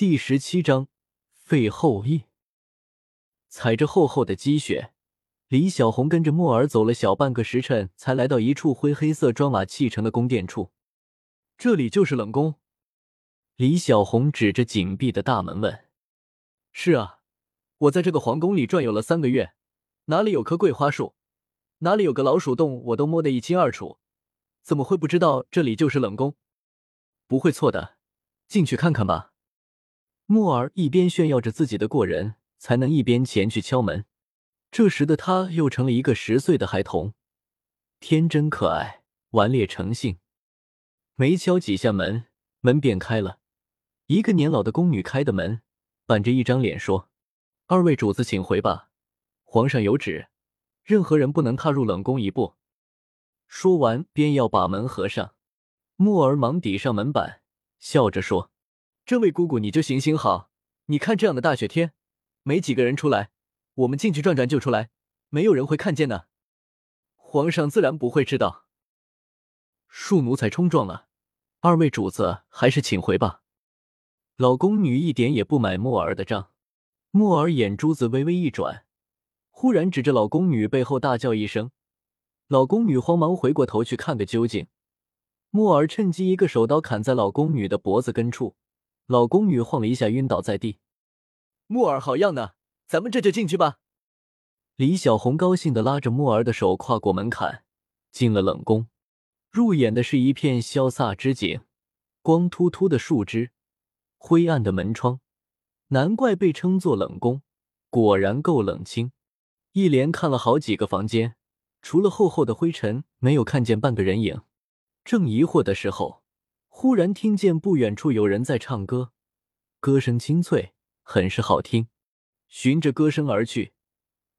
第十七章废后裔。踩着厚厚的积雪，李小红跟着木儿走了小半个时辰，才来到一处灰黑色砖瓦砌成的宫殿处。这里就是冷宫。李小红指着紧闭的大门问：“是啊，我在这个皇宫里转悠了三个月，哪里有棵桂花树，哪里有个老鼠洞，我都摸得一清二楚，怎么会不知道这里就是冷宫？不会错的，进去看看吧。”木儿一边炫耀着自己的过人才能，一边前去敲门。这时的他又成了一个十岁的孩童，天真可爱，顽劣成性。没敲几下门，门便开了。一个年老的宫女开的门，板着一张脸说：“二位主子，请回吧，皇上有旨，任何人不能踏入冷宫一步。”说完，便要把门合上。木儿忙抵上门板，笑着说。这位姑姑，你就行行好。你看这样的大雪天，没几个人出来，我们进去转转就出来，没有人会看见的。皇上自然不会知道。恕奴才冲撞了，二位主子还是请回吧。老宫女一点也不买木儿的账。木儿眼珠子微微一转，忽然指着老宫女背后大叫一声，老宫女慌忙回过头去看个究竟。木儿趁机一个手刀砍在老宫女的脖子根处。老宫女晃了一下，晕倒在地。木儿好样的，咱们这就进去吧。李小红高兴的拉着木儿的手，跨过门槛，进了冷宫。入眼的是一片萧飒之景，光秃秃的树枝，灰暗的门窗，难怪被称作冷宫，果然够冷清。一连看了好几个房间，除了厚厚的灰尘，没有看见半个人影。正疑惑的时候。忽然听见不远处有人在唱歌，歌声清脆，很是好听。循着歌声而去，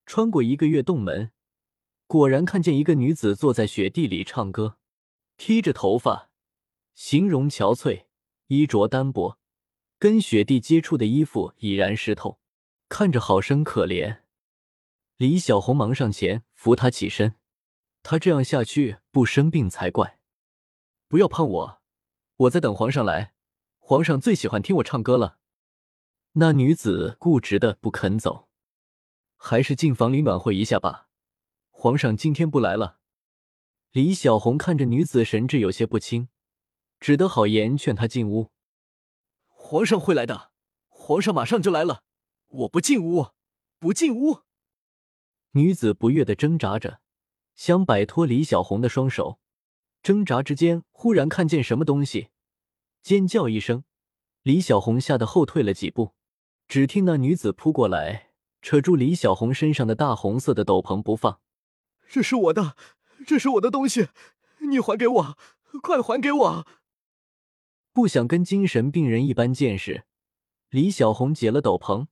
穿过一个月洞门，果然看见一个女子坐在雪地里唱歌，披着头发，形容憔悴，衣着单薄，跟雪地接触的衣服已然湿透，看着好生可怜。李小红忙上前扶她起身，她这样下去不生病才怪。不要碰我。我在等皇上来，皇上最喜欢听我唱歌了。那女子固执的不肯走，还是进房里暖和一下吧。皇上今天不来了。李小红看着女子神志有些不清，只得好言劝她进屋。皇上会来的，皇上马上就来了。我不进屋，不进屋。女子不悦的挣扎着，想摆脱李小红的双手。挣扎之间，忽然看见什么东西，尖叫一声，李小红吓得后退了几步。只听那女子扑过来，扯住李小红身上的大红色的斗篷不放。这是我的，这是我的东西，你还给我，快还给我！不想跟精神病人一般见识，李小红解了斗篷，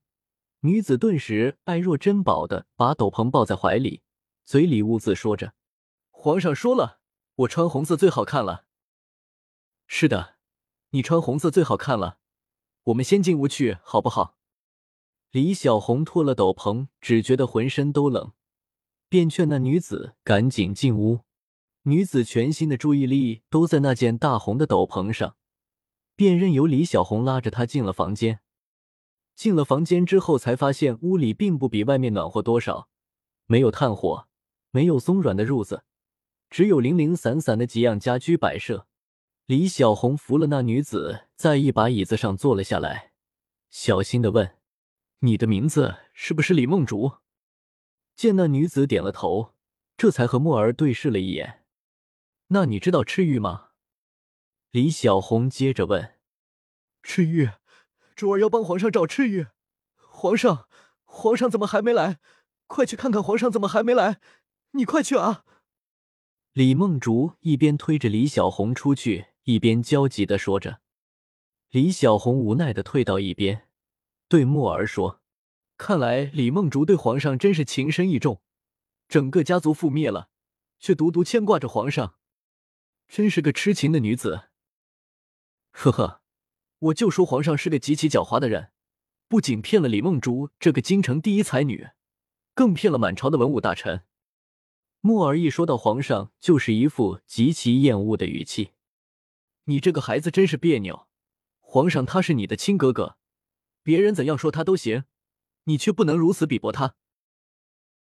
女子顿时爱若珍宝的把斗篷抱在怀里，嘴里兀自说着：“皇上说了。”我穿红色最好看了。是的，你穿红色最好看了。我们先进屋去，好不好？李小红脱了斗篷，只觉得浑身都冷，便劝那女子赶紧进屋。女子全心的注意力都在那件大红的斗篷上，便任由李小红拉着她进了房间。进了房间之后，才发现屋里并不比外面暖和多少，没有炭火，没有松软的褥子。只有零零散散的几样家居摆设。李小红扶了那女子，在一把椅子上坐了下来，小心的问：“你的名字是不是李梦竹？”见那女子点了头，这才和墨儿对视了一眼。“那你知道赤玉吗？”李小红接着问。“赤玉，珠儿要帮皇上找赤玉。皇上，皇上怎么还没来？快去看看皇上怎么还没来！你快去啊！”李梦竹一边推着李小红出去，一边焦急的说着。李小红无奈的退到一边，对墨儿说：“看来李梦竹对皇上真是情深意重，整个家族覆灭了，却独独牵挂着皇上，真是个痴情的女子。”呵呵，我就说皇上是个极其狡猾的人，不仅骗了李梦竹这个京城第一才女，更骗了满朝的文武大臣。木儿一说到皇上，就是一副极其厌恶的语气。你这个孩子真是别扭。皇上他是你的亲哥哥，别人怎样说他都行，你却不能如此鄙薄他。